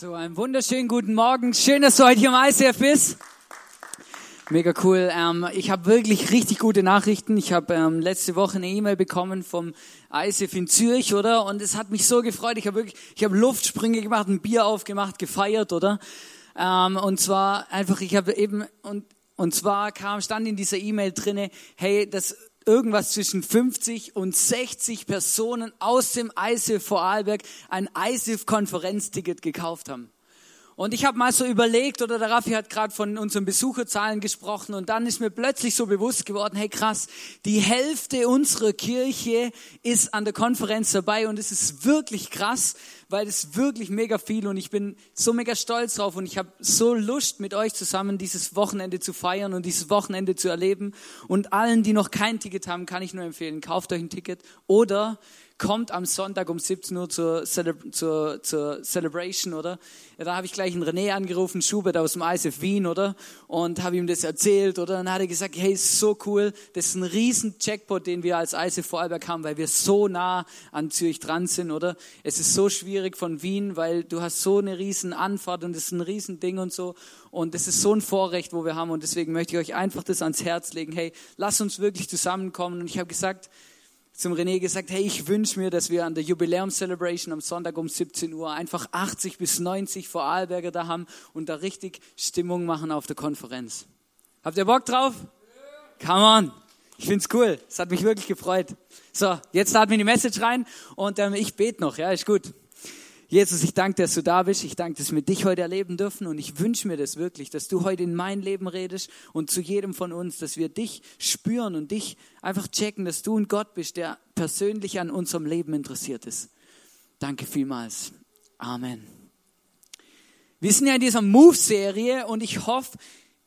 So, einen wunderschönen guten Morgen. Schön, dass du heute hier im ICF bist. Mega cool. Ähm, ich habe wirklich richtig gute Nachrichten. Ich habe ähm, letzte Woche eine E-Mail bekommen vom ICF in Zürich, oder? Und es hat mich so gefreut. Ich habe wirklich, ich habe Luftsprünge gemacht, ein Bier aufgemacht, gefeiert, oder? Ähm, und zwar einfach, ich habe eben und und zwar kam stand in dieser E-Mail drinne, hey, das irgendwas zwischen 50 und 60 Personen aus dem ISIF Vorarlberg ein ISIF-Konferenzticket gekauft haben. Und ich habe mal so überlegt, oder der Raffi hat gerade von unseren Besucherzahlen gesprochen, und dann ist mir plötzlich so bewusst geworden, hey krass, die Hälfte unserer Kirche ist an der Konferenz dabei und es ist wirklich krass, weil es wirklich mega viel und ich bin so mega stolz drauf und ich habe so Lust mit euch zusammen dieses Wochenende zu feiern und dieses Wochenende zu erleben. Und allen, die noch kein Ticket haben, kann ich nur empfehlen, kauft euch ein Ticket oder kommt am Sonntag um 17 Uhr zur, Cele zur, zur Celebration, oder? Ja, da habe ich gleich einen René angerufen, Schubert aus dem ISF Wien, oder? Und habe ihm das erzählt, oder? Dann hat er gesagt, hey, ist so cool, das ist ein riesen Jackpot, den wir als ISF Vorarlberg haben, weil wir so nah an Zürich dran sind, oder? Es ist so schwierig von Wien, weil du hast so eine riesen Anfahrt und das ist ein riesen Ding und so. Und das ist so ein Vorrecht, wo wir haben. Und deswegen möchte ich euch einfach das ans Herz legen. Hey, lass uns wirklich zusammenkommen. Und ich habe gesagt, zum René gesagt, hey, ich wünsche mir, dass wir an der Jubiläum-Celebration am Sonntag um 17 Uhr einfach 80 bis 90 Vorarlberger da haben und da richtig Stimmung machen auf der Konferenz. Habt ihr Bock drauf? Come on. Ich find's cool. Es hat mich wirklich gefreut. So, jetzt starten wir die Message rein und ähm, ich bete noch. Ja, ist gut. Jesus, ich danke, dass du da bist. Ich danke, dass wir dich heute erleben dürfen. Und ich wünsche mir das wirklich, dass du heute in mein Leben redest und zu jedem von uns, dass wir dich spüren und dich einfach checken, dass du ein Gott bist, der persönlich an unserem Leben interessiert ist. Danke vielmals. Amen. Wir sind ja in dieser Move-Serie und ich hoffe,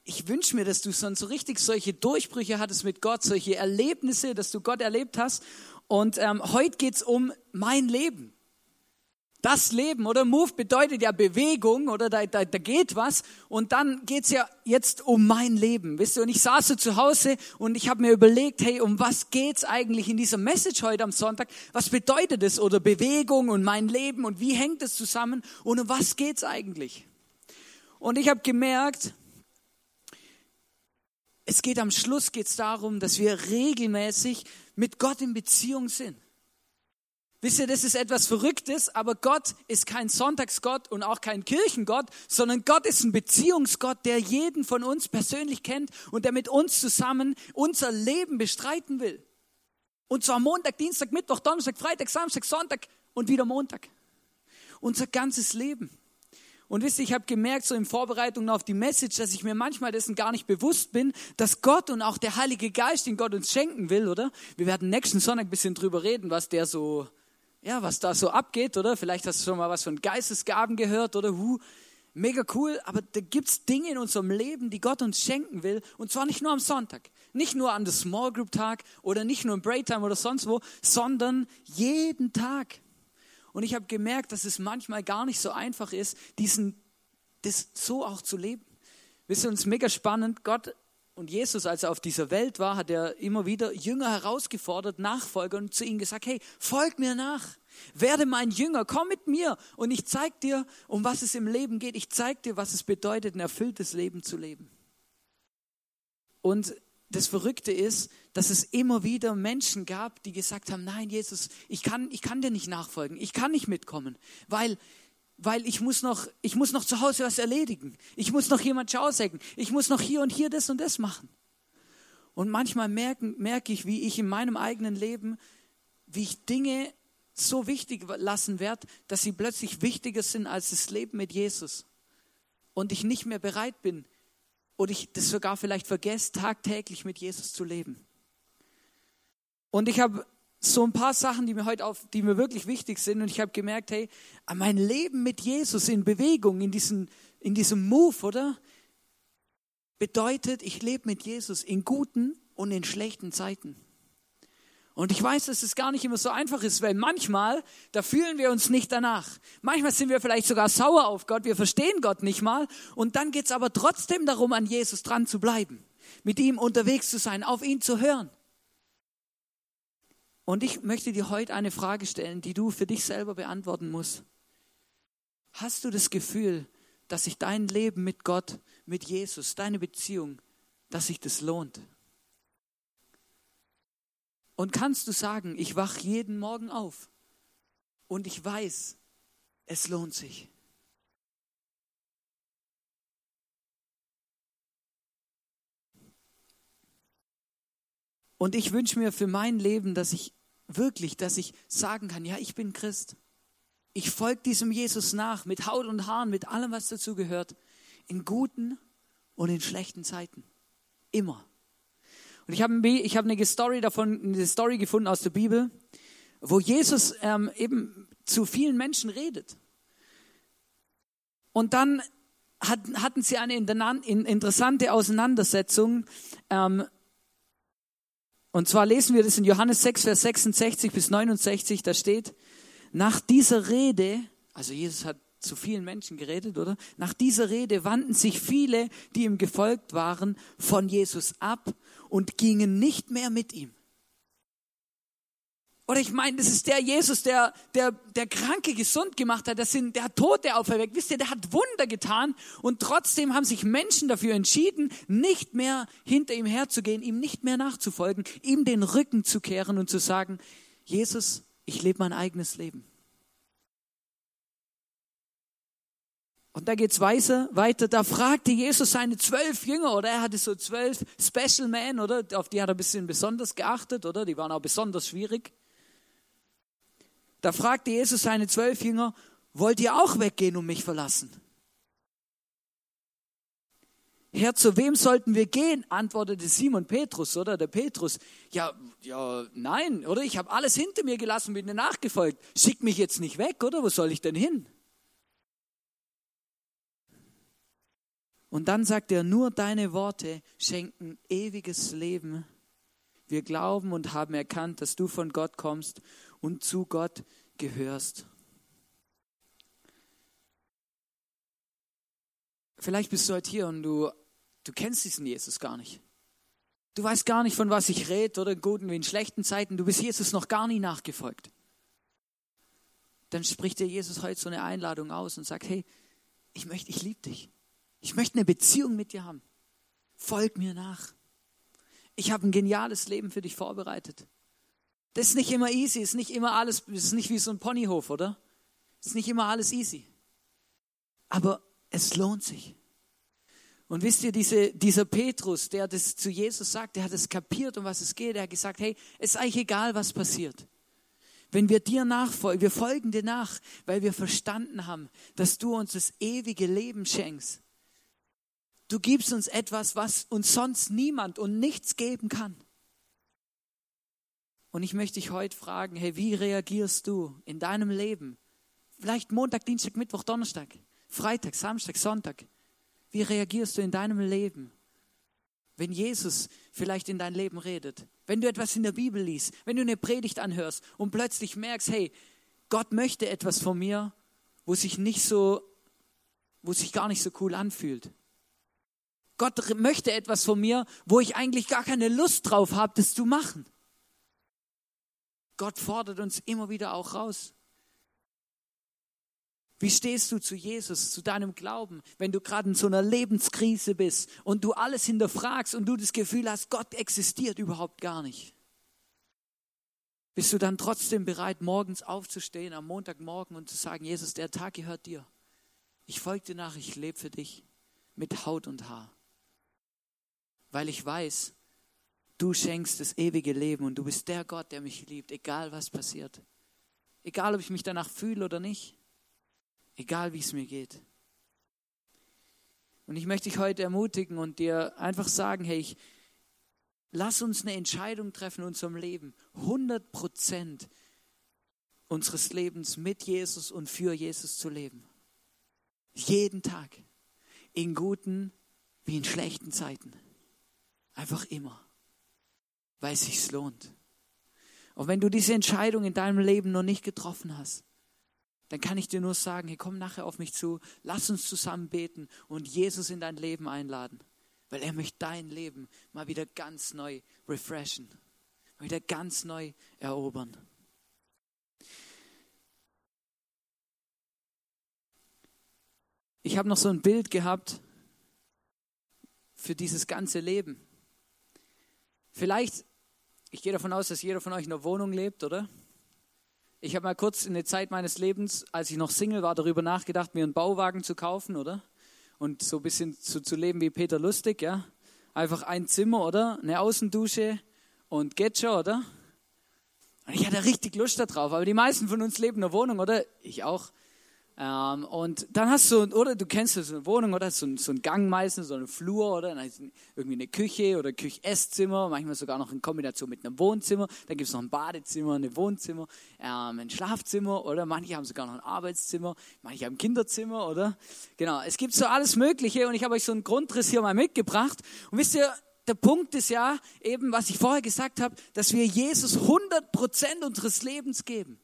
ich wünsche mir, dass du so richtig solche Durchbrüche hattest mit Gott, solche Erlebnisse, dass du Gott erlebt hast. Und ähm, heute geht's um mein Leben das Leben, oder? Move bedeutet ja Bewegung, oder? Da, da, da geht was. Und dann geht's ja jetzt um mein Leben, wisst ihr? Und ich saß so zu Hause und ich habe mir überlegt, hey, um was geht's eigentlich in dieser Message heute am Sonntag? Was bedeutet es? Oder Bewegung und mein Leben und wie hängt es zusammen? Und um was geht's eigentlich? Und ich habe gemerkt, es geht am Schluss geht's darum, dass wir regelmäßig mit Gott in Beziehung sind. Wisst ihr, das ist etwas Verrücktes, aber Gott ist kein Sonntagsgott und auch kein Kirchengott, sondern Gott ist ein Beziehungsgott, der jeden von uns persönlich kennt und der mit uns zusammen unser Leben bestreiten will. Und zwar Montag, Dienstag, Mittwoch, Donnerstag, Freitag, Samstag, Sonntag und wieder Montag. Unser ganzes Leben. Und wisst ihr, ich habe gemerkt, so in Vorbereitung auf die Message, dass ich mir manchmal dessen gar nicht bewusst bin, dass Gott und auch der Heilige Geist, den Gott uns schenken will, oder? Wir werden nächsten Sonntag ein bisschen drüber reden, was der so ja, was da so abgeht, oder? Vielleicht hast du schon mal was von Geistesgaben gehört, oder? Hu, mega cool, aber da gibt's Dinge in unserem Leben, die Gott uns schenken will, und zwar nicht nur am Sonntag, nicht nur an der Small Group Tag oder nicht nur im Break Time oder sonst wo, sondern jeden Tag. Und ich habe gemerkt, dass es manchmal gar nicht so einfach ist, diesen, das so auch zu leben. Wisst ihr, uns mega spannend. Gott und Jesus, als er auf dieser Welt war, hat er immer wieder Jünger herausgefordert, Nachfolger und zu ihnen gesagt, hey, folg mir nach. Werde mein Jünger, komm mit mir und ich zeig dir, um was es im Leben geht. Ich zeig dir, was es bedeutet, ein erfülltes Leben zu leben. Und das Verrückte ist, dass es immer wieder Menschen gab, die gesagt haben, nein, Jesus, ich kann, ich kann dir nicht nachfolgen, ich kann nicht mitkommen, weil weil ich muss noch, ich muss noch zu Hause was erledigen. Ich muss noch jemand schausägen. Ich muss noch hier und hier das und das machen. Und manchmal merke, merke ich, wie ich in meinem eigenen Leben, wie ich Dinge so wichtig lassen werde, dass sie plötzlich wichtiger sind als das Leben mit Jesus. Und ich nicht mehr bereit bin oder ich das sogar vielleicht vergesse, tagtäglich mit Jesus zu leben. Und ich habe so ein paar Sachen, die mir heute auf, die mir wirklich wichtig sind. Und ich habe gemerkt, hey, mein Leben mit Jesus in Bewegung, in diesem, in diesem Move, oder? Bedeutet, ich lebe mit Jesus in guten und in schlechten Zeiten. Und ich weiß, dass es gar nicht immer so einfach ist, weil manchmal, da fühlen wir uns nicht danach. Manchmal sind wir vielleicht sogar sauer auf Gott, wir verstehen Gott nicht mal. Und dann geht es aber trotzdem darum, an Jesus dran zu bleiben, mit ihm unterwegs zu sein, auf ihn zu hören. Und ich möchte dir heute eine Frage stellen, die du für dich selber beantworten musst. Hast du das Gefühl, dass sich dein Leben mit Gott, mit Jesus, deine Beziehung, dass sich das lohnt? Und kannst du sagen, ich wach jeden Morgen auf und ich weiß, es lohnt sich. Und ich wünsche mir für mein Leben, dass ich wirklich, dass ich sagen kann, ja, ich bin Christ. Ich folge diesem Jesus nach, mit Haut und Haaren, mit allem, was dazu gehört, in guten und in schlechten Zeiten. Immer. Und ich habe ich hab eine Story davon, eine Story gefunden aus der Bibel, wo Jesus ähm, eben zu vielen Menschen redet. Und dann hat, hatten sie eine interessante Auseinandersetzung ähm, und zwar lesen wir das in Johannes 6, Vers 66 bis 69, da steht, nach dieser Rede, also Jesus hat zu vielen Menschen geredet, oder? Nach dieser Rede wandten sich viele, die ihm gefolgt waren, von Jesus ab und gingen nicht mehr mit ihm. Oder ich meine, das ist der Jesus, der, der, der Kranke gesund gemacht hat, das sind, der hat Tote auferweckt. Wisst ihr, der hat Wunder getan und trotzdem haben sich Menschen dafür entschieden, nicht mehr hinter ihm herzugehen, ihm nicht mehr nachzufolgen, ihm den Rücken zu kehren und zu sagen, Jesus, ich lebe mein eigenes Leben. Und da geht's weiter, weiter. Da fragte Jesus seine zwölf Jünger, oder er hatte so zwölf Special Men, oder? Auf die hat er ein bisschen besonders geachtet, oder? Die waren auch besonders schwierig. Da fragte Jesus seine zwölf Jünger, wollt ihr auch weggehen und mich verlassen? Herr, zu wem sollten wir gehen? antwortete Simon Petrus, oder der Petrus. Ja, ja, nein, oder? Ich habe alles hinter mir gelassen, bin dir nachgefolgt. Schick mich jetzt nicht weg, oder? Wo soll ich denn hin? Und dann sagt er, nur deine Worte schenken ewiges Leben. Wir glauben und haben erkannt, dass du von Gott kommst und zu Gott gehörst. Vielleicht bist du heute hier und du, du kennst diesen Jesus gar nicht. Du weißt gar nicht, von was ich rede, oder in guten wie in schlechten Zeiten. Du bist Jesus noch gar nie nachgefolgt. Dann spricht dir Jesus heute so eine Einladung aus und sagt, hey, ich möchte, ich liebe dich. Ich möchte eine Beziehung mit dir haben. Folg mir nach. Ich habe ein geniales Leben für dich vorbereitet. Das ist nicht immer easy, ist nicht immer alles, ist nicht wie so ein Ponyhof, oder? Ist nicht immer alles easy. Aber es lohnt sich. Und wisst ihr, diese, dieser Petrus, der das zu Jesus sagt, der hat es kapiert, um was es geht. Er hat gesagt, hey, es ist eigentlich egal, was passiert. Wenn wir dir nachfolgen, wir folgen dir nach, weil wir verstanden haben, dass du uns das ewige Leben schenkst. Du gibst uns etwas, was uns sonst niemand und nichts geben kann. Und ich möchte dich heute fragen, hey, wie reagierst du in deinem Leben? Vielleicht Montag, Dienstag, Mittwoch, Donnerstag, Freitag, Samstag, Sonntag. Wie reagierst du in deinem Leben? Wenn Jesus vielleicht in dein Leben redet, wenn du etwas in der Bibel liest, wenn du eine Predigt anhörst und plötzlich merkst, hey, Gott möchte etwas von mir, wo sich nicht so, wo sich gar nicht so cool anfühlt. Gott möchte etwas von mir, wo ich eigentlich gar keine Lust drauf habe, das zu machen. Gott fordert uns immer wieder auch raus. Wie stehst du zu Jesus, zu deinem Glauben, wenn du gerade in so einer Lebenskrise bist und du alles hinterfragst und du das Gefühl hast, Gott existiert überhaupt gar nicht? Bist du dann trotzdem bereit, morgens aufzustehen, am Montagmorgen und zu sagen, Jesus, der Tag gehört dir. Ich folge dir nach, ich lebe für dich mit Haut und Haar. Weil ich weiß, Du schenkst das ewige Leben und du bist der Gott, der mich liebt, egal was passiert. Egal, ob ich mich danach fühle oder nicht. Egal, wie es mir geht. Und ich möchte dich heute ermutigen und dir einfach sagen, hey, ich, lass uns eine Entscheidung treffen in unserem Leben. 100 Prozent unseres Lebens mit Jesus und für Jesus zu leben. Jeden Tag. In guten wie in schlechten Zeiten. Einfach immer weil es sich lohnt. Und wenn du diese Entscheidung in deinem Leben noch nicht getroffen hast, dann kann ich dir nur sagen, hey, komm nachher auf mich zu, lass uns zusammen beten und Jesus in dein Leben einladen, weil er möchte dein Leben mal wieder ganz neu refreshen, mal wieder ganz neu erobern. ich habe noch so ein Bild gehabt für dieses ganze Leben. Vielleicht, ich gehe davon aus, dass jeder von euch in einer Wohnung lebt, oder? Ich habe mal kurz in der Zeit meines Lebens, als ich noch Single war, darüber nachgedacht, mir einen Bauwagen zu kaufen, oder? Und so ein bisschen zu, zu leben wie Peter Lustig, ja? Einfach ein Zimmer, oder? Eine Außendusche und geht schon, oder? Und ich hatte richtig Lust darauf. Aber die meisten von uns leben in einer Wohnung, oder? Ich auch. Ähm, und dann hast du, oder du kennst so eine Wohnung, oder so, so einen Gang meistens, so einen Flur, oder irgendwie eine Küche oder Küche-Esszimmer, manchmal sogar noch in Kombination mit einem Wohnzimmer. Dann gibt es noch ein Badezimmer, ein Wohnzimmer, ähm, ein Schlafzimmer, oder manche haben sogar noch ein Arbeitszimmer, manche haben ein Kinderzimmer, oder? Genau, es gibt so alles Mögliche und ich habe euch so einen Grundriss hier mal mitgebracht. Und wisst ihr, der Punkt ist ja eben, was ich vorher gesagt habe, dass wir Jesus 100 Prozent unseres Lebens geben.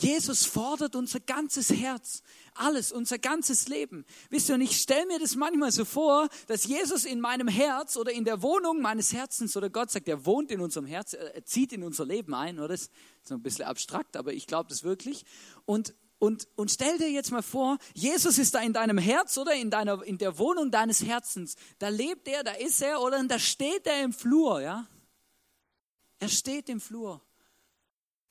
Jesus fordert unser ganzes Herz, alles, unser ganzes Leben. Wisst ihr, und ich stelle mir das manchmal so vor, dass Jesus in meinem Herz oder in der Wohnung meines Herzens oder Gott sagt, er wohnt in unserem Herz, er zieht in unser Leben ein, oder? Das ist so ein bisschen abstrakt, aber ich glaube das wirklich. Und, und, und stell dir jetzt mal vor, Jesus ist da in deinem Herz oder in, deiner, in der Wohnung deines Herzens. Da lebt er, da ist er oder da steht er im Flur, ja? Er steht im Flur.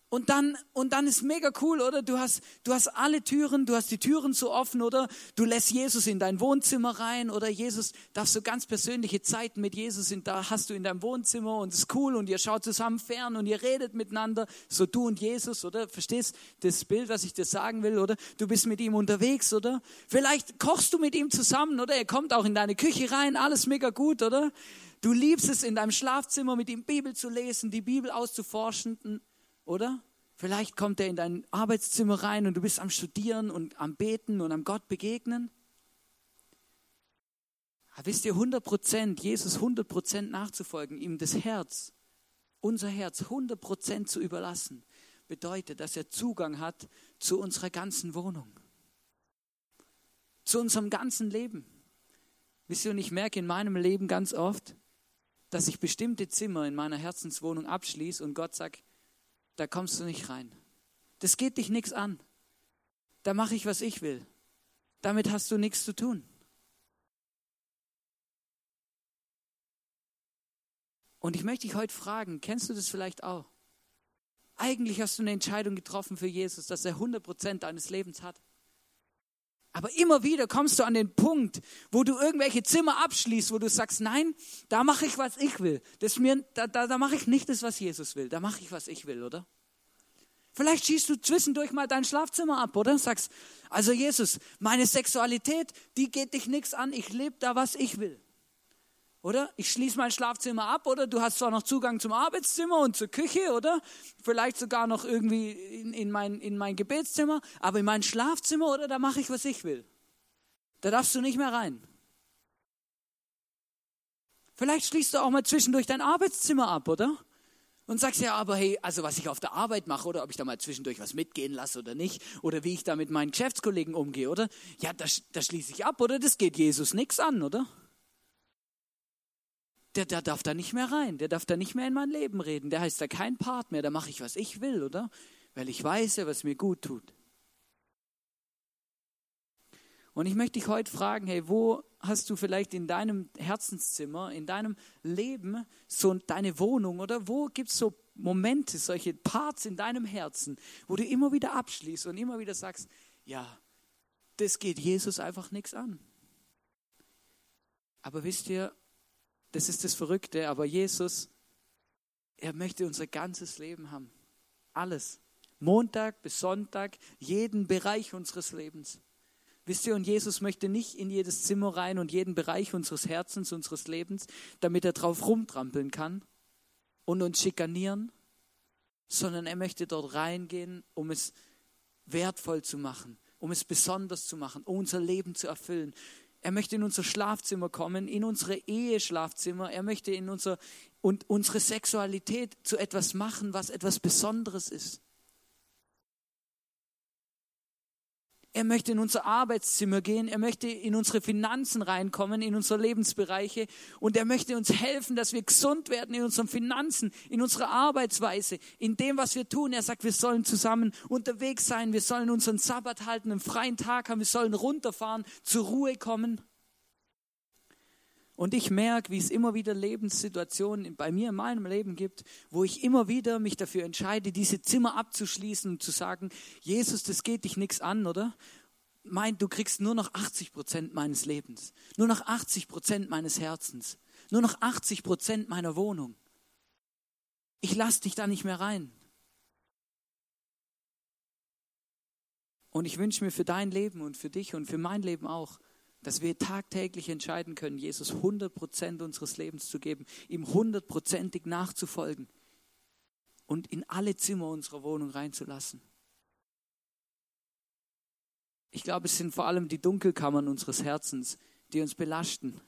Und dann, und dann ist mega cool, oder? Du hast, du hast alle Türen, du hast die Türen so offen, oder? Du lässt Jesus in dein Wohnzimmer rein, oder Jesus, darfst so ganz persönliche Zeiten mit Jesus sind, da hast du in deinem Wohnzimmer und es ist cool und ihr schaut zusammen fern und ihr redet miteinander, so du und Jesus, oder? Verstehst das Bild, was ich dir sagen will, oder? Du bist mit ihm unterwegs, oder? Vielleicht kochst du mit ihm zusammen, oder? Er kommt auch in deine Küche rein, alles mega gut, oder? Du liebst es, in deinem Schlafzimmer mit ihm Bibel zu lesen, die Bibel auszuforschen, oder? Vielleicht kommt er in dein Arbeitszimmer rein und du bist am Studieren und am Beten und am Gott begegnen. Aber wisst ihr, 100 Prozent, Jesus 100 Prozent nachzufolgen, ihm das Herz, unser Herz 100 Prozent zu überlassen, bedeutet, dass er Zugang hat zu unserer ganzen Wohnung, zu unserem ganzen Leben. Wisst ihr, und ich merke in meinem Leben ganz oft, dass ich bestimmte Zimmer in meiner Herzenswohnung abschließe und Gott sagt, da kommst du nicht rein. Das geht dich nichts an. Da mache ich, was ich will. Damit hast du nichts zu tun. Und ich möchte dich heute fragen, kennst du das vielleicht auch? Eigentlich hast du eine Entscheidung getroffen für Jesus, dass er 100% deines Lebens hat. Aber immer wieder kommst du an den Punkt, wo du irgendwelche Zimmer abschließt, wo du sagst, nein, da mache ich, was ich will. Das mir, da, da, da mache ich nicht das, was Jesus will. Da mache ich, was ich will, oder? Vielleicht schießt du zwischendurch mal dein Schlafzimmer ab, oder? Sagst, also Jesus, meine Sexualität, die geht dich nichts an. Ich lebe da, was ich will. Oder? Ich schließe mein Schlafzimmer ab, oder? Du hast zwar noch Zugang zum Arbeitszimmer und zur Küche, oder? Vielleicht sogar noch irgendwie in, in, mein, in mein Gebetszimmer, aber in mein Schlafzimmer, oder? Da mache ich, was ich will. Da darfst du nicht mehr rein. Vielleicht schließt du auch mal zwischendurch dein Arbeitszimmer ab, oder? Und sagst ja, aber hey, also was ich auf der Arbeit mache oder ob ich da mal zwischendurch was mitgehen lasse oder nicht oder wie ich da mit meinen Geschäftskollegen umgehe, oder? Ja, das, das schließe ich ab, oder? Das geht Jesus nichts an, oder? Der, der darf da nicht mehr rein, der darf da nicht mehr in mein Leben reden, der heißt da kein Part mehr, da mache ich, was ich will, oder? Weil ich weiß ja, was mir gut tut. Und ich möchte dich heute fragen, hey, wo hast du vielleicht in deinem Herzenszimmer, in deinem Leben so deine Wohnung oder wo gibt es so Momente, solche Parts in deinem Herzen, wo du immer wieder abschließt und immer wieder sagst, ja, das geht Jesus einfach nichts an. Aber wisst ihr, das ist das Verrückte, aber Jesus, er möchte unser ganzes Leben haben. Alles. Montag bis Sonntag, jeden Bereich unseres Lebens. Wisst ihr, und Jesus möchte nicht in jedes Zimmer rein und jeden Bereich unseres Herzens, unseres Lebens, damit er drauf rumtrampeln kann und uns schikanieren, sondern er möchte dort reingehen, um es wertvoll zu machen, um es besonders zu machen, um unser Leben zu erfüllen. Er möchte in unser Schlafzimmer kommen, in unsere Eheschlafzimmer. Er möchte in unser, und unsere Sexualität zu etwas machen, was etwas Besonderes ist. Er möchte in unser Arbeitszimmer gehen. Er möchte in unsere Finanzen reinkommen, in unsere Lebensbereiche. Und er möchte uns helfen, dass wir gesund werden in unseren Finanzen, in unserer Arbeitsweise, in dem, was wir tun. Er sagt, wir sollen zusammen unterwegs sein. Wir sollen unseren Sabbat halten, einen freien Tag haben. Wir sollen runterfahren, zur Ruhe kommen. Und ich merke, wie es immer wieder Lebenssituationen bei mir in meinem Leben gibt, wo ich immer wieder mich dafür entscheide, diese Zimmer abzuschließen und zu sagen, Jesus, das geht dich nichts an, oder? Meint, du kriegst nur noch 80 Prozent meines Lebens, nur noch 80 Prozent meines Herzens, nur noch 80 Prozent meiner Wohnung. Ich lass dich da nicht mehr rein. Und ich wünsche mir für dein Leben und für dich und für mein Leben auch, dass wir tagtäglich entscheiden können, Jesus 100 Prozent unseres Lebens zu geben, ihm hundertprozentig nachzufolgen und in alle Zimmer unserer Wohnung reinzulassen. Ich glaube, es sind vor allem die Dunkelkammern unseres Herzens, die uns belasten.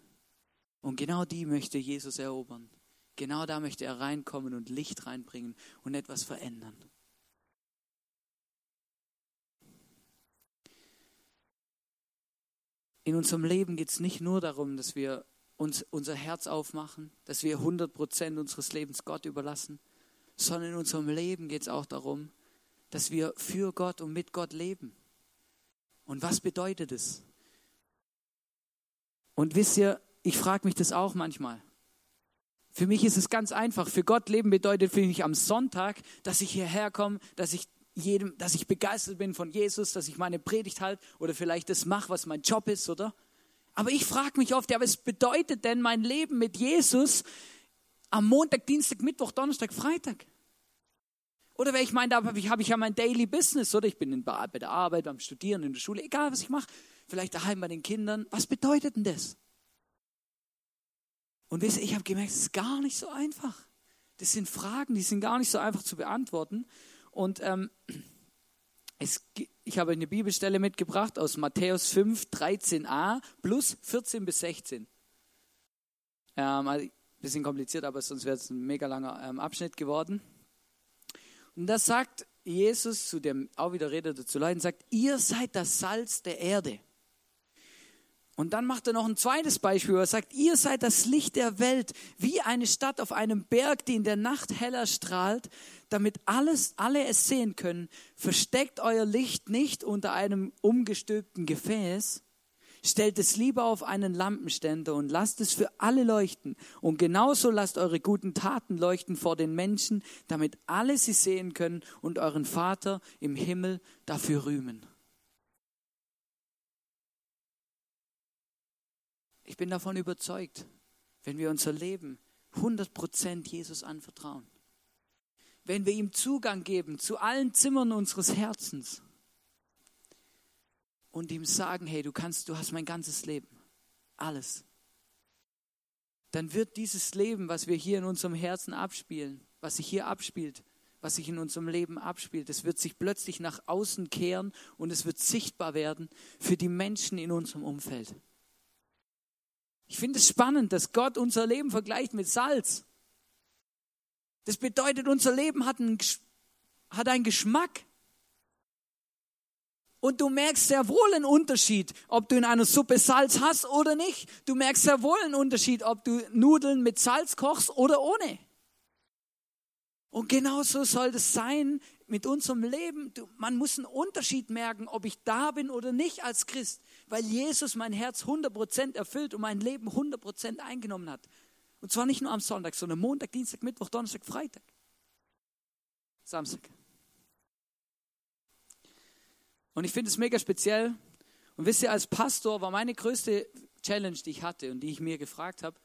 Und genau die möchte Jesus erobern. Genau da möchte er reinkommen und Licht reinbringen und etwas verändern. In unserem Leben geht es nicht nur darum, dass wir uns unser Herz aufmachen, dass wir 100 Prozent unseres Lebens Gott überlassen, sondern in unserem Leben geht es auch darum, dass wir für Gott und mit Gott leben. Und was bedeutet es? Und wisst ihr, ich frage mich das auch manchmal. Für mich ist es ganz einfach. Für Gott leben bedeutet für mich am Sonntag, dass ich hierher komme, dass ich jedem, dass ich begeistert bin von Jesus, dass ich meine Predigt halte oder vielleicht das mache, was mein Job ist, oder? Aber ich frage mich oft, ja, was bedeutet denn mein Leben mit Jesus am Montag, Dienstag, Mittwoch, Donnerstag, Freitag? Oder wenn ich meine, da habe ich, hab ich ja mein Daily Business, oder? Ich bin in, bei der Arbeit, beim Studieren, in der Schule, egal was ich mache. Vielleicht daheim bei den Kindern. Was bedeutet denn das? Und wisst ihr, ich habe gemerkt, es ist gar nicht so einfach. Das sind Fragen, die sind gar nicht so einfach zu beantworten. Und ähm, es, ich habe eine Bibelstelle mitgebracht aus Matthäus 5, 13a plus 14 bis 16. Ähm, also ein bisschen kompliziert, aber sonst wäre es ein mega langer ähm, Abschnitt geworden. Und da sagt Jesus zu dem, auch wieder redet er zu Leuten, sagt, ihr seid das Salz der Erde. Und dann macht er noch ein zweites Beispiel, er sagt, ihr seid das Licht der Welt, wie eine Stadt auf einem Berg, die in der Nacht heller strahlt, damit alles, alle es sehen können. Versteckt euer Licht nicht unter einem umgestülpten Gefäß, stellt es lieber auf einen Lampenständer und lasst es für alle leuchten. Und genauso lasst eure guten Taten leuchten vor den Menschen, damit alle sie sehen können und euren Vater im Himmel dafür rühmen. Ich bin davon überzeugt, wenn wir unser Leben 100% Jesus anvertrauen, wenn wir ihm Zugang geben zu allen Zimmern unseres Herzens und ihm sagen, hey, du kannst, du hast mein ganzes Leben, alles, dann wird dieses Leben, was wir hier in unserem Herzen abspielen, was sich hier abspielt, was sich in unserem Leben abspielt, es wird sich plötzlich nach außen kehren und es wird sichtbar werden für die Menschen in unserem Umfeld. Ich finde es spannend, dass Gott unser Leben vergleicht mit Salz. Das bedeutet, unser Leben hat einen, hat einen Geschmack. Und du merkst sehr wohl einen Unterschied, ob du in einer Suppe Salz hast oder nicht. Du merkst sehr wohl einen Unterschied, ob du Nudeln mit Salz kochst oder ohne. Und genauso soll das sein mit unserem Leben. Man muss einen Unterschied merken, ob ich da bin oder nicht als Christ weil Jesus mein Herz 100% erfüllt und mein Leben 100% eingenommen hat. Und zwar nicht nur am Sonntag, sondern Montag, Dienstag, Mittwoch, Donnerstag, Freitag, Samstag. Und ich finde es mega speziell. Und wisst ihr, als Pastor war meine größte Challenge, die ich hatte und die ich mir gefragt habe,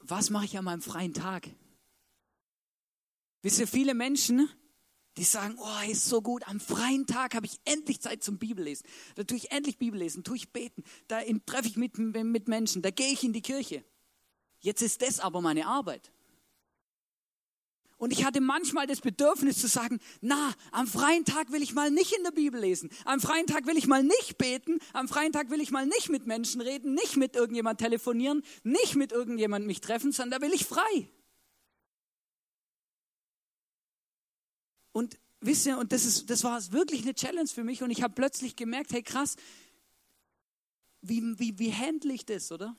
was mache ich an meinem freien Tag? Wisst ihr, viele Menschen die sagen, oh, ist so gut, am freien Tag habe ich endlich Zeit zum Bibellesen. Da tue ich endlich Bibellesen, tue ich beten, da treffe ich mit, mit Menschen, da gehe ich in die Kirche. Jetzt ist das aber meine Arbeit. Und ich hatte manchmal das Bedürfnis zu sagen, na, am freien Tag will ich mal nicht in der Bibel lesen, am freien Tag will ich mal nicht beten, am freien Tag will ich mal nicht mit Menschen reden, nicht mit irgendjemand telefonieren, nicht mit irgendjemand mich treffen, sondern da will ich frei. Und wisst ihr, und das, ist, das war wirklich eine Challenge für mich und ich habe plötzlich gemerkt, hey krass, wie, wie, wie handle ich das, oder?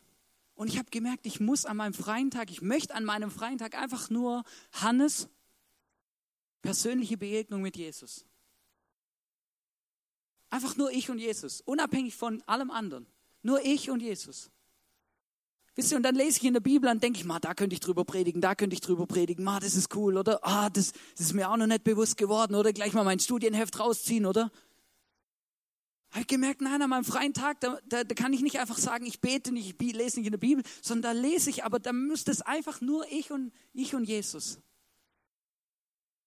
Und ich habe gemerkt, ich muss an meinem freien Tag, ich möchte an meinem freien Tag einfach nur Hannes persönliche Begegnung mit Jesus. Einfach nur ich und Jesus, unabhängig von allem anderen. Nur ich und Jesus. Wisst ihr, und dann lese ich in der Bibel und denke ich, ma, da könnte ich drüber predigen, da könnte ich drüber predigen, ma, das ist cool, oder? Ah, das, das ist mir auch noch nicht bewusst geworden, oder? Gleich mal mein Studienheft rausziehen, oder? Habe ich gemerkt, nein, an meinem freien Tag, da, da, da kann ich nicht einfach sagen, ich bete nicht, ich lese nicht in der Bibel, sondern da lese ich, aber da müsste es einfach nur ich und, ich und Jesus.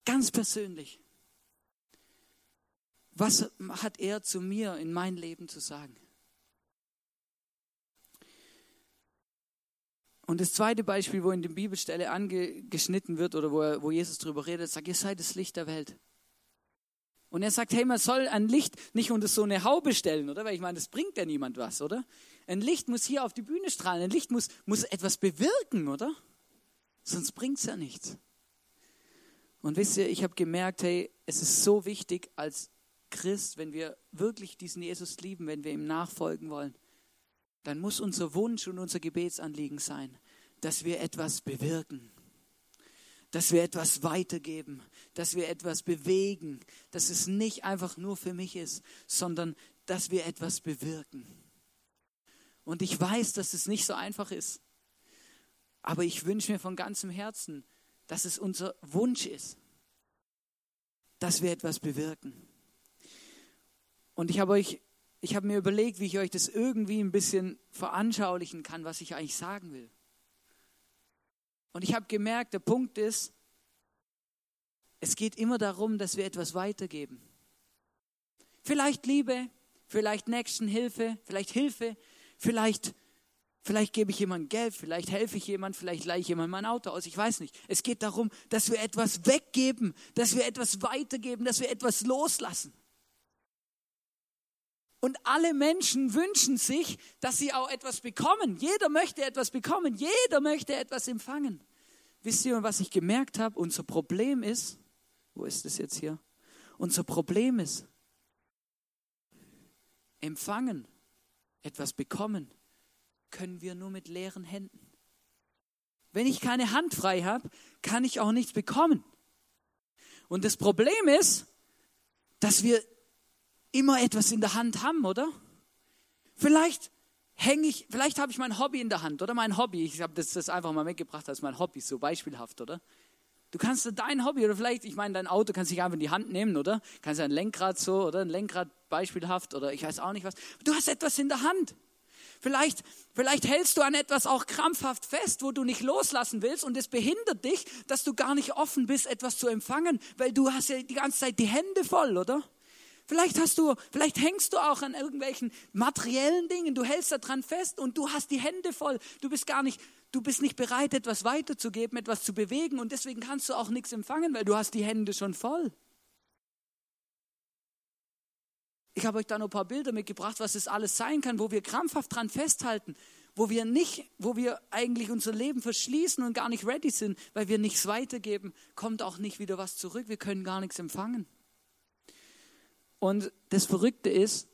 Ganz persönlich. Was hat er zu mir in mein Leben zu sagen? Und das zweite Beispiel, wo in der Bibelstelle angeschnitten wird oder wo, wo Jesus darüber redet, sagt, ihr seid das Licht der Welt. Und er sagt, hey, man soll ein Licht nicht unter so eine Haube stellen, oder? Weil ich meine, das bringt ja niemand was, oder? Ein Licht muss hier auf die Bühne strahlen. Ein Licht muss, muss etwas bewirken, oder? Sonst bringt es ja nichts. Und wisst ihr, ich habe gemerkt, hey, es ist so wichtig als Christ, wenn wir wirklich diesen Jesus lieben, wenn wir ihm nachfolgen wollen, dann muss unser Wunsch und unser Gebetsanliegen sein, dass wir etwas bewirken, dass wir etwas weitergeben, dass wir etwas bewegen, dass es nicht einfach nur für mich ist, sondern dass wir etwas bewirken. Und ich weiß, dass es nicht so einfach ist, aber ich wünsche mir von ganzem Herzen, dass es unser Wunsch ist, dass wir etwas bewirken. Und ich habe euch ich habe mir überlegt, wie ich euch das irgendwie ein bisschen veranschaulichen kann, was ich eigentlich sagen will. Und ich habe gemerkt, der Punkt ist, es geht immer darum, dass wir etwas weitergeben. Vielleicht Liebe, vielleicht Nächstenhilfe, vielleicht Hilfe, vielleicht, vielleicht gebe ich jemandem Geld, vielleicht helfe ich jemandem, vielleicht leihe ich jemandem mein Auto aus, ich weiß nicht. Es geht darum, dass wir etwas weggeben, dass wir etwas weitergeben, dass wir etwas loslassen. Und alle Menschen wünschen sich, dass sie auch etwas bekommen. Jeder möchte etwas bekommen. Jeder möchte etwas empfangen. Wisst ihr, was ich gemerkt habe? Unser Problem ist, wo ist es jetzt hier? Unser Problem ist, empfangen, etwas bekommen, können wir nur mit leeren Händen. Wenn ich keine Hand frei habe, kann ich auch nichts bekommen. Und das Problem ist, dass wir immer etwas in der Hand haben, oder? Vielleicht hänge ich, vielleicht habe ich mein Hobby in der Hand, oder? Mein Hobby, ich habe das, das einfach mal mitgebracht als mein Hobby, so beispielhaft, oder? Du kannst dein Hobby oder vielleicht, ich meine, dein Auto kannst du dich einfach in die Hand nehmen, oder? Kannst ein Lenkrad so, oder? Ein Lenkrad beispielhaft, oder ich weiß auch nicht was. Du hast etwas in der Hand. Vielleicht, vielleicht hältst du an etwas auch krampfhaft fest, wo du nicht loslassen willst und es behindert dich, dass du gar nicht offen bist, etwas zu empfangen, weil du hast ja die ganze Zeit die Hände voll, oder? Vielleicht hast du, vielleicht hängst du auch an irgendwelchen materiellen Dingen. Du hältst daran fest und du hast die Hände voll. Du bist gar nicht, du bist nicht bereit, etwas weiterzugeben, etwas zu bewegen und deswegen kannst du auch nichts empfangen, weil du hast die Hände schon voll. Ich habe euch da noch ein paar Bilder mitgebracht, was es alles sein kann, wo wir krampfhaft dran festhalten, wo wir nicht, wo wir eigentlich unser Leben verschließen und gar nicht ready sind, weil wir nichts weitergeben, kommt auch nicht wieder was zurück. Wir können gar nichts empfangen. Und das Verrückte ist,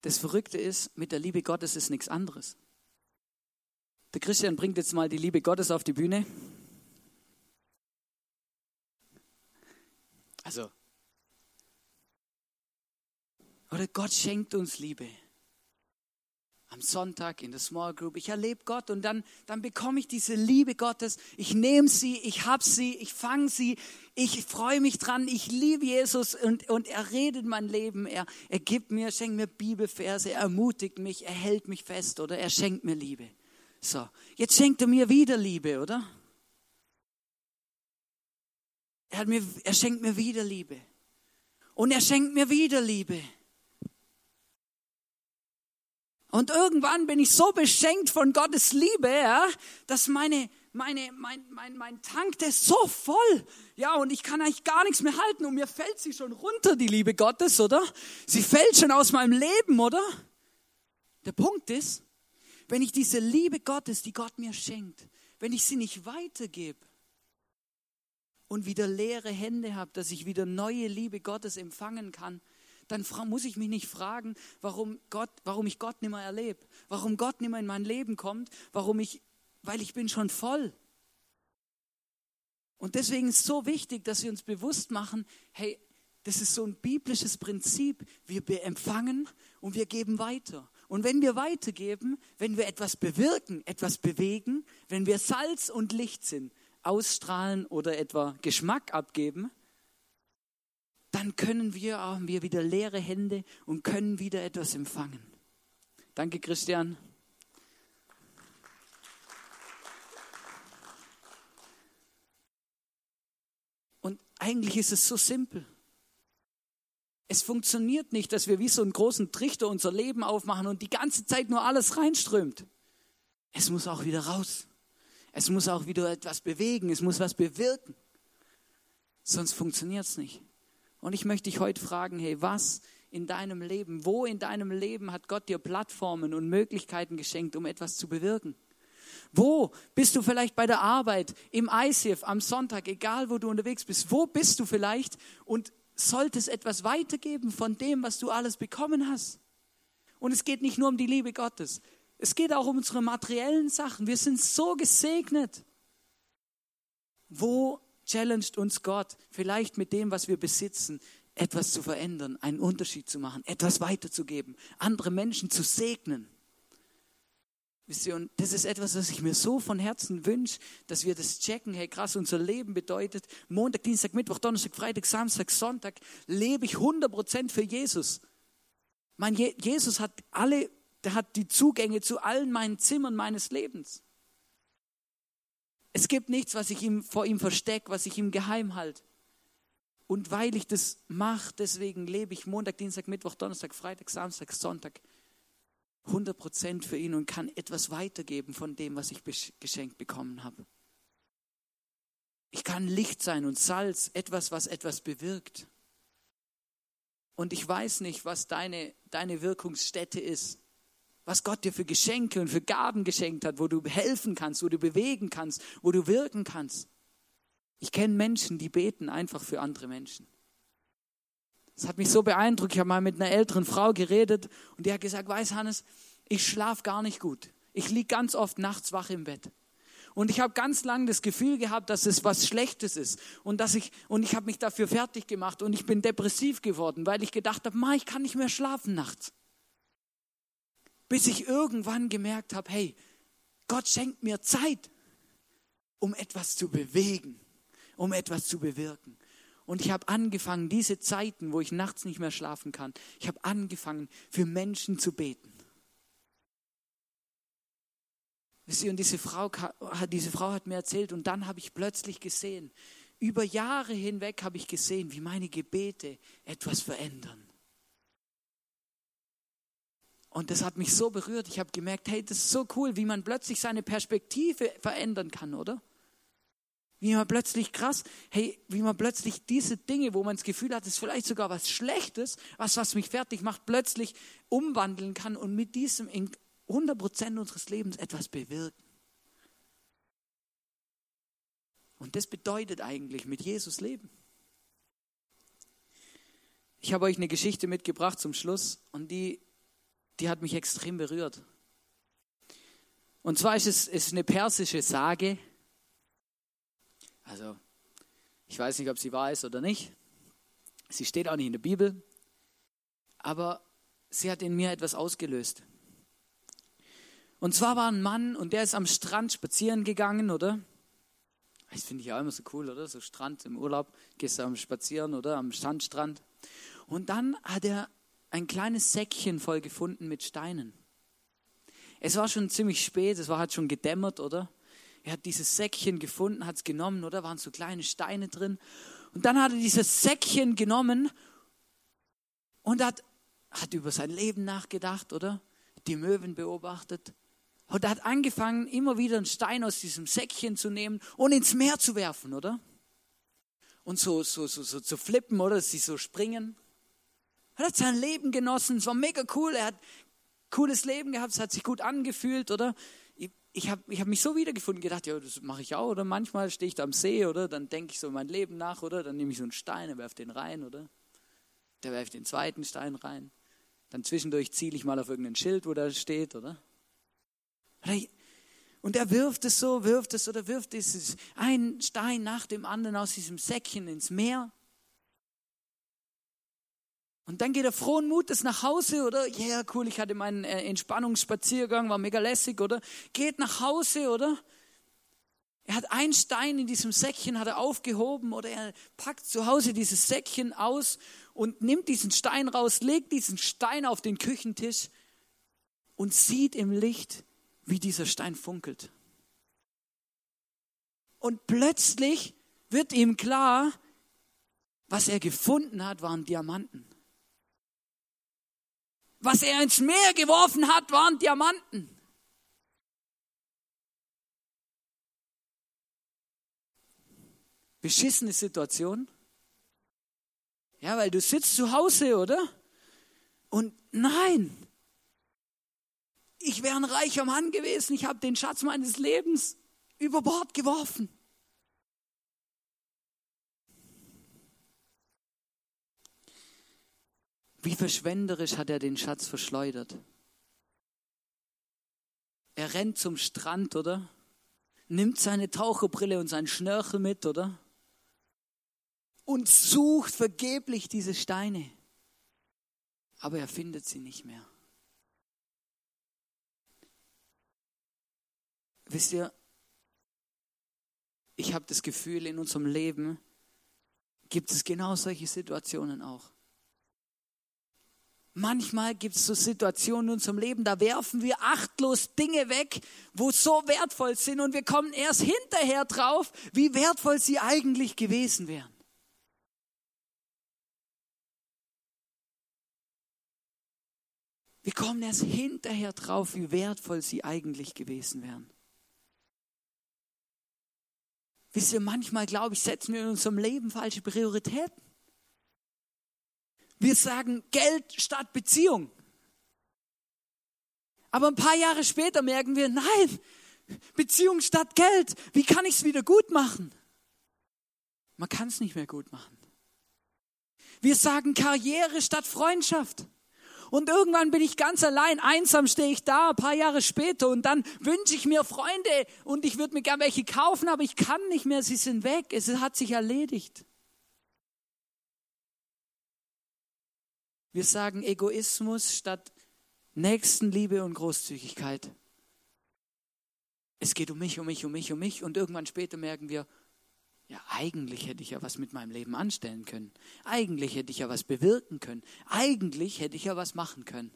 das Verrückte ist, mit der Liebe Gottes ist nichts anderes. Der Christian bringt jetzt mal die Liebe Gottes auf die Bühne. Also, oder Gott schenkt uns Liebe am Sonntag in der Small Group. Ich erlebe Gott und dann, dann bekomme ich diese Liebe Gottes. Ich nehme sie, ich habe sie, ich fange sie, ich freue mich dran, ich liebe Jesus und, und er redet mein Leben. Er, er gibt mir, schenkt mir Bibelverse, er ermutigt mich, er hält mich fest oder er schenkt mir Liebe. So, jetzt schenkt er mir wieder Liebe, oder? Er, hat mir, er schenkt mir wieder Liebe. Und er schenkt mir wieder Liebe. Und irgendwann bin ich so beschenkt von Gottes Liebe, ja, dass meine, meine, mein, mein, mein Tank, der ist so voll. Ja, und ich kann eigentlich gar nichts mehr halten und mir fällt sie schon runter, die Liebe Gottes, oder? Sie fällt schon aus meinem Leben, oder? Der Punkt ist, wenn ich diese Liebe Gottes, die Gott mir schenkt, wenn ich sie nicht weitergebe, und wieder leere Hände habe, dass ich wieder neue Liebe Gottes empfangen kann, dann muss ich mich nicht fragen, warum, Gott, warum ich Gott nicht mehr erlebe, warum Gott nicht mehr in mein Leben kommt, warum ich, weil ich bin schon voll. Und deswegen ist es so wichtig, dass wir uns bewusst machen, hey, das ist so ein biblisches Prinzip. Wir empfangen und wir geben weiter. Und wenn wir weitergeben, wenn wir etwas bewirken, etwas bewegen, wenn wir Salz und Licht sind, ausstrahlen oder etwa Geschmack abgeben, dann können wir, haben wir wieder leere Hände und können wieder etwas empfangen. Danke, Christian. Und eigentlich ist es so simpel. Es funktioniert nicht, dass wir wie so einen großen Trichter unser Leben aufmachen und die ganze Zeit nur alles reinströmt. Es muss auch wieder raus. Es muss auch wieder etwas bewegen. Es muss was bewirken. Sonst funktioniert es nicht. Und ich möchte dich heute fragen, hey, was in deinem Leben, wo in deinem Leben hat Gott dir Plattformen und Möglichkeiten geschenkt, um etwas zu bewirken? Wo bist du vielleicht bei der Arbeit, im ICF, am Sonntag, egal wo du unterwegs bist? Wo bist du vielleicht und solltest etwas weitergeben von dem, was du alles bekommen hast? Und es geht nicht nur um die Liebe Gottes. Es geht auch um unsere materiellen Sachen. Wir sind so gesegnet. Wo challenged uns Gott, vielleicht mit dem, was wir besitzen, etwas zu verändern, einen Unterschied zu machen, etwas weiterzugeben, andere Menschen zu segnen? Wisst ihr, und das ist etwas, was ich mir so von Herzen wünsche, dass wir das checken. Hey, krass, unser Leben bedeutet Montag, Dienstag, Mittwoch, Donnerstag, Freitag, Samstag, Sonntag lebe ich 100% für Jesus. Mein Je Jesus hat alle, der hat die Zugänge zu allen meinen Zimmern meines Lebens. Es gibt nichts, was ich ihm, vor ihm verstecke, was ich ihm geheim halte. Und weil ich das mache, deswegen lebe ich Montag, Dienstag, Mittwoch, Donnerstag, Freitag, Samstag, Sonntag 100 Prozent für ihn und kann etwas weitergeben von dem, was ich geschenkt bekommen habe. Ich kann Licht sein und Salz, etwas, was etwas bewirkt. Und ich weiß nicht, was deine, deine Wirkungsstätte ist, was Gott dir für Geschenke und für Gaben geschenkt hat, wo du helfen kannst, wo du bewegen kannst, wo du wirken kannst. Ich kenne Menschen, die beten einfach für andere Menschen. Das hat mich so beeindruckt. Ich habe mal mit einer älteren Frau geredet und die hat gesagt, weiß Hannes, ich schlafe gar nicht gut. Ich liege ganz oft nachts wach im Bett. Und ich habe ganz lange das Gefühl gehabt, dass es was Schlechtes ist und dass ich und ich habe mich dafür fertig gemacht und ich bin depressiv geworden, weil ich gedacht habe, ich kann nicht mehr schlafen nachts. Bis ich irgendwann gemerkt habe, hey, Gott schenkt mir Zeit, um etwas zu bewegen, um etwas zu bewirken. Und ich habe angefangen, diese Zeiten, wo ich nachts nicht mehr schlafen kann, ich habe angefangen, für Menschen zu beten. Und diese Frau, diese Frau hat mir erzählt, und dann habe ich plötzlich gesehen, über Jahre hinweg habe ich gesehen, wie meine Gebete etwas verändern. Und das hat mich so berührt. Ich habe gemerkt, hey, das ist so cool, wie man plötzlich seine Perspektive verändern kann, oder? Wie man plötzlich krass, hey, wie man plötzlich diese Dinge, wo man das Gefühl hat, es ist vielleicht sogar was Schlechtes, was, was mich fertig macht, plötzlich umwandeln kann und mit diesem in 100 Prozent unseres Lebens etwas bewirken. Und das bedeutet eigentlich mit Jesus leben. Ich habe euch eine Geschichte mitgebracht zum Schluss und die, die hat mich extrem berührt. Und zwar ist es ist eine persische Sage, also, ich weiß nicht, ob sie wahr ist oder nicht. Sie steht auch nicht in der Bibel. Aber sie hat in mir etwas ausgelöst. Und zwar war ein Mann und der ist am Strand spazieren gegangen, oder? Das finde ich auch immer so cool, oder? So Strand im Urlaub, gehst du am Spazieren, oder? Am Sandstrand. Und dann hat er ein kleines Säckchen voll gefunden mit Steinen. Es war schon ziemlich spät, es war halt schon gedämmert, oder? Er hat dieses Säckchen gefunden, hat es genommen, oder? Waren so kleine Steine drin. Und dann hat er dieses Säckchen genommen und hat, hat über sein Leben nachgedacht, oder? Die Möwen beobachtet. Und hat angefangen, immer wieder einen Stein aus diesem Säckchen zu nehmen und ins Meer zu werfen, oder? Und so, so, so, so zu flippen, oder? Dass sie so springen. Er hat sein Leben genossen, es war mega cool. Er hat cooles Leben gehabt, es hat sich gut angefühlt, oder? ich habe ich hab mich so wiedergefunden, gedacht, ja, das mache ich auch, oder manchmal stehe ich da am See, oder dann denke ich so mein Leben nach, oder dann nehme ich so einen Stein und werfe den rein, oder der werfe den zweiten Stein rein. Dann zwischendurch ziele ich mal auf irgendein Schild, wo da steht, oder? Und er wirft es so, wirft es oder wirft es einen Stein nach dem anderen aus diesem Säckchen ins Meer. Und dann geht er frohen Mutes nach Hause, oder? Ja, yeah, cool, ich hatte meinen äh, Entspannungsspaziergang, war mega lässig, oder? Geht nach Hause, oder? Er hat einen Stein in diesem Säckchen, hat er aufgehoben, oder er packt zu Hause dieses Säckchen aus und nimmt diesen Stein raus, legt diesen Stein auf den Küchentisch und sieht im Licht, wie dieser Stein funkelt. Und plötzlich wird ihm klar, was er gefunden hat, waren Diamanten. Was er ins Meer geworfen hat, waren Diamanten. Beschissene Situation. Ja, weil du sitzt zu Hause, oder? Und nein, ich wäre ein reicher Mann gewesen, ich habe den Schatz meines Lebens über Bord geworfen. Wie verschwenderisch hat er den Schatz verschleudert. Er rennt zum Strand, oder? Nimmt seine Taucherbrille und sein Schnörkel mit, oder? Und sucht vergeblich diese Steine. Aber er findet sie nicht mehr. Wisst ihr, ich habe das Gefühl, in unserem Leben gibt es genau solche Situationen auch. Manchmal gibt es so Situationen in unserem Leben, da werfen wir achtlos Dinge weg, wo so wertvoll sind und wir kommen erst hinterher drauf, wie wertvoll sie eigentlich gewesen wären. Wir kommen erst hinterher drauf, wie wertvoll sie eigentlich gewesen wären. Wisst ihr, manchmal, glaube ich, setzen wir in unserem Leben falsche Prioritäten. Wir sagen Geld statt Beziehung. Aber ein paar Jahre später merken wir, nein, Beziehung statt Geld. Wie kann ich es wieder gut machen? Man kann es nicht mehr gut machen. Wir sagen Karriere statt Freundschaft. Und irgendwann bin ich ganz allein, einsam stehe ich da, ein paar Jahre später und dann wünsche ich mir Freunde und ich würde mir gerne welche kaufen, aber ich kann nicht mehr, sie sind weg, es hat sich erledigt. Wir sagen Egoismus statt Nächstenliebe und Großzügigkeit. Es geht um mich, um mich, um mich, um mich und irgendwann später merken wir, ja, eigentlich hätte ich ja was mit meinem Leben anstellen können. Eigentlich hätte ich ja was bewirken können. Eigentlich hätte ich ja was machen können.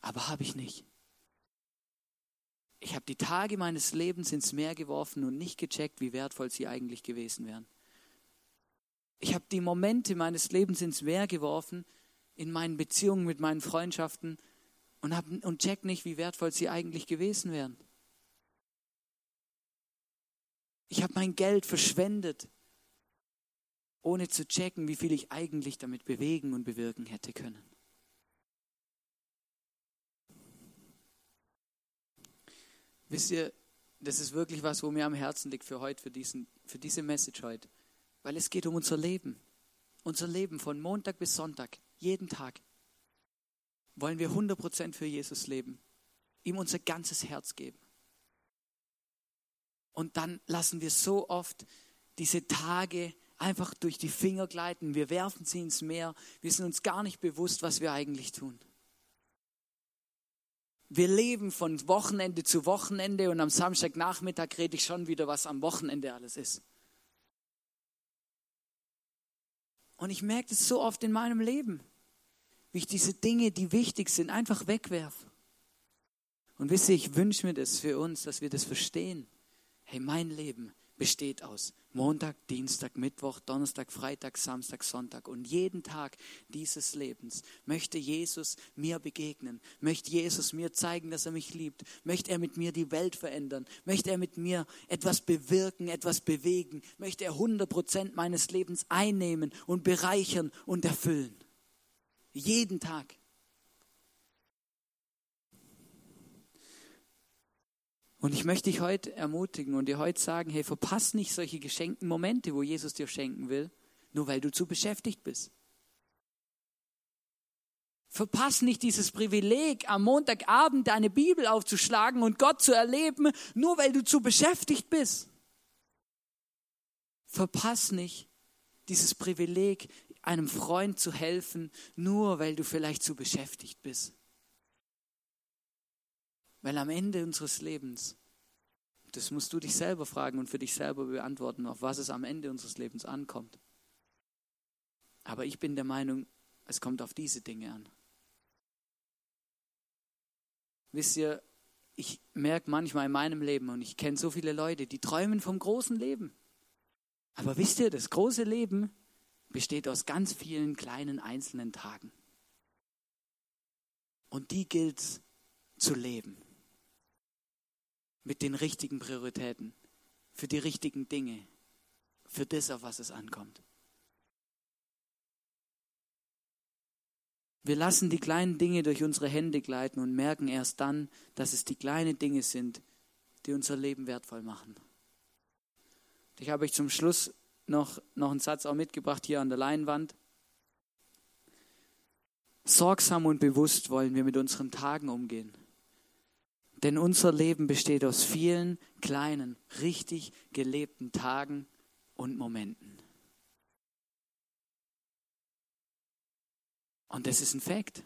Aber habe ich nicht. Ich habe die Tage meines Lebens ins Meer geworfen und nicht gecheckt, wie wertvoll sie eigentlich gewesen wären. Ich habe die Momente meines Lebens ins Meer geworfen, in meinen Beziehungen mit meinen Freundschaften und, hab, und check nicht, wie wertvoll sie eigentlich gewesen wären. Ich habe mein Geld verschwendet, ohne zu checken, wie viel ich eigentlich damit bewegen und bewirken hätte können. Wisst ihr, das ist wirklich was, wo mir am Herzen liegt für heute, für, diesen, für diese Message heute. Weil es geht um unser Leben. Unser Leben von Montag bis Sonntag, jeden Tag. Wollen wir 100% für Jesus leben. Ihm unser ganzes Herz geben. Und dann lassen wir so oft diese Tage einfach durch die Finger gleiten. Wir werfen sie ins Meer. Wir sind uns gar nicht bewusst, was wir eigentlich tun. Wir leben von Wochenende zu Wochenende und am Samstagnachmittag rede ich schon wieder, was am Wochenende alles ist. Und ich merke das so oft in meinem Leben, wie ich diese Dinge, die wichtig sind, einfach wegwerfe. Und wisst ihr, ich wünsche mir das für uns, dass wir das verstehen hey, mein Leben besteht aus Montag, Dienstag, Mittwoch, Donnerstag, Freitag, Samstag, Sonntag. Und jeden Tag dieses Lebens möchte Jesus mir begegnen, möchte Jesus mir zeigen, dass er mich liebt, möchte er mit mir die Welt verändern, möchte er mit mir etwas bewirken, etwas bewegen, möchte er 100 Prozent meines Lebens einnehmen und bereichern und erfüllen. Jeden Tag. Und ich möchte dich heute ermutigen und dir heute sagen, hey, verpass nicht solche geschenkten Momente, wo Jesus dir schenken will, nur weil du zu beschäftigt bist. Verpass nicht dieses Privileg, am Montagabend deine Bibel aufzuschlagen und Gott zu erleben, nur weil du zu beschäftigt bist. Verpass nicht dieses Privileg, einem Freund zu helfen, nur weil du vielleicht zu beschäftigt bist. Weil am Ende unseres Lebens, das musst du dich selber fragen und für dich selber beantworten, auf was es am Ende unseres Lebens ankommt. Aber ich bin der Meinung, es kommt auf diese Dinge an. Wisst ihr, ich merke manchmal in meinem Leben und ich kenne so viele Leute, die träumen vom großen Leben. Aber wisst ihr, das große Leben besteht aus ganz vielen kleinen einzelnen Tagen. Und die gilt zu leben mit den richtigen Prioritäten, für die richtigen Dinge, für das, auf was es ankommt. Wir lassen die kleinen Dinge durch unsere Hände gleiten und merken erst dann, dass es die kleinen Dinge sind, die unser Leben wertvoll machen. Ich habe euch zum Schluss noch, noch einen Satz auch mitgebracht hier an der Leinwand. Sorgsam und bewusst wollen wir mit unseren Tagen umgehen. Denn unser Leben besteht aus vielen kleinen, richtig gelebten Tagen und Momenten. Und das ist ein Fakt.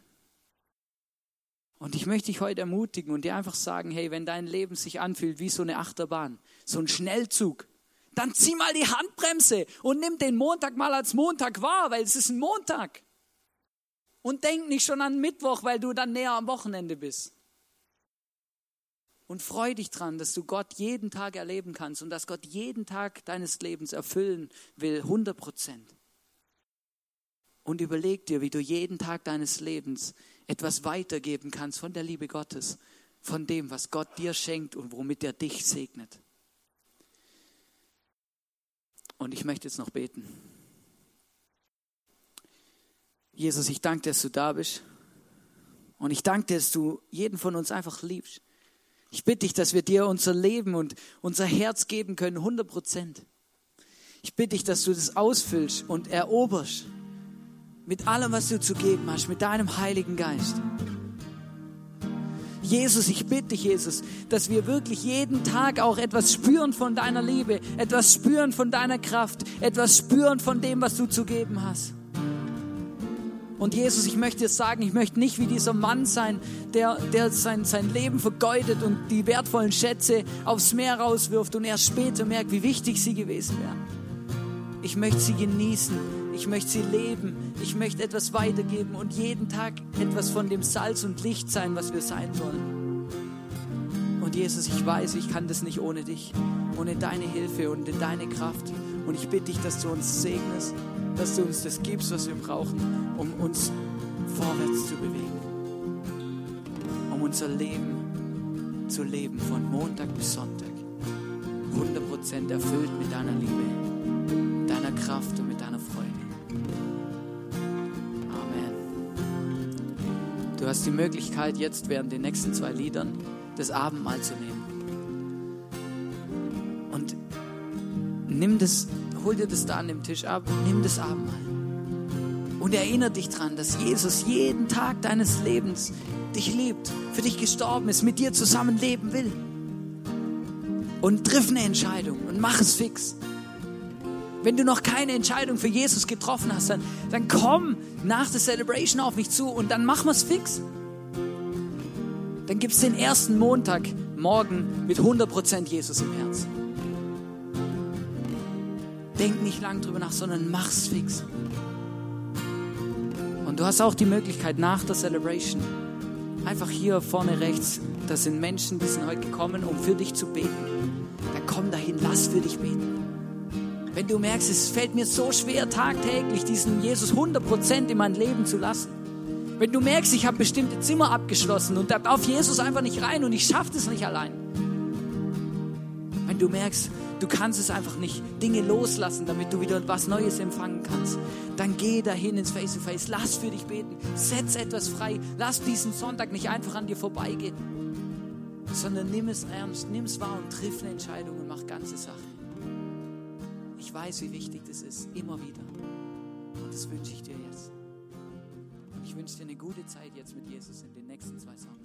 Und ich möchte dich heute ermutigen und dir einfach sagen, hey, wenn dein Leben sich anfühlt wie so eine Achterbahn, so ein Schnellzug, dann zieh mal die Handbremse und nimm den Montag mal als Montag wahr, weil es ist ein Montag. Und denk nicht schon an Mittwoch, weil du dann näher am Wochenende bist. Und freu dich dran, dass du Gott jeden Tag erleben kannst und dass Gott jeden Tag deines Lebens erfüllen will, 100 Prozent. Und überleg dir, wie du jeden Tag deines Lebens etwas weitergeben kannst von der Liebe Gottes, von dem, was Gott dir schenkt und womit er dich segnet. Und ich möchte jetzt noch beten. Jesus, ich danke dass du da bist. Und ich danke dass du jeden von uns einfach liebst. Ich bitte dich, dass wir dir unser Leben und unser Herz geben können, 100 Prozent. Ich bitte dich, dass du das ausfüllst und eroberst mit allem, was du zu geben hast, mit deinem Heiligen Geist. Jesus, ich bitte dich, Jesus, dass wir wirklich jeden Tag auch etwas spüren von deiner Liebe, etwas spüren von deiner Kraft, etwas spüren von dem, was du zu geben hast. Und Jesus, ich möchte dir sagen, ich möchte nicht wie dieser Mann sein, der, der sein, sein Leben vergeudet und die wertvollen Schätze aufs Meer rauswirft und erst später merkt, wie wichtig sie gewesen wären. Ich möchte sie genießen. Ich möchte sie leben. Ich möchte etwas weitergeben und jeden Tag etwas von dem Salz und Licht sein, was wir sein sollen. Und Jesus, ich weiß, ich kann das nicht ohne dich, ohne deine Hilfe und deine Kraft. Und ich bitte dich, dass du uns segnest dass du uns das gibst, was wir brauchen, um uns vorwärts zu bewegen. Um unser Leben zu leben, von Montag bis Sonntag. 100% erfüllt mit deiner Liebe, deiner Kraft und mit deiner Freude. Amen. Du hast die Möglichkeit, jetzt während den nächsten zwei Liedern das Abendmahl zu nehmen. Und nimm das hol dir das da an dem Tisch ab, nimm das Abendmahl. Und erinnere dich daran, dass Jesus jeden Tag deines Lebens dich liebt, für dich gestorben ist, mit dir zusammen leben will. Und triff eine Entscheidung und mach es fix. Wenn du noch keine Entscheidung für Jesus getroffen hast, dann, dann komm nach der Celebration auf mich zu und dann machen wir es fix. Dann gibt es den ersten Montag morgen mit 100% Jesus im Herzen. Denk nicht lang drüber nach, sondern mach's fix. Und du hast auch die Möglichkeit nach der Celebration, einfach hier vorne rechts, da sind Menschen, die sind heute gekommen, um für dich zu beten. Dann komm dahin, lass für dich beten. Wenn du merkst, es fällt mir so schwer, tagtäglich diesen Jesus 100% in mein Leben zu lassen. Wenn du merkst, ich habe bestimmte Zimmer abgeschlossen und da darf Jesus einfach nicht rein und ich schaffe das nicht allein. Wenn du merkst, du kannst es einfach nicht, Dinge loslassen, damit du wieder was Neues empfangen kannst, dann geh dahin ins Face-to-Face, lass für dich beten, setz etwas frei, lass diesen Sonntag nicht einfach an dir vorbeigehen. sondern nimm es ernst, nimm es wahr und triff eine Entscheidung und mach ganze Sache. Ich weiß, wie wichtig das ist, immer wieder. Und das wünsche ich dir jetzt. Und ich wünsche dir eine gute Zeit jetzt mit Jesus in den nächsten zwei Songs.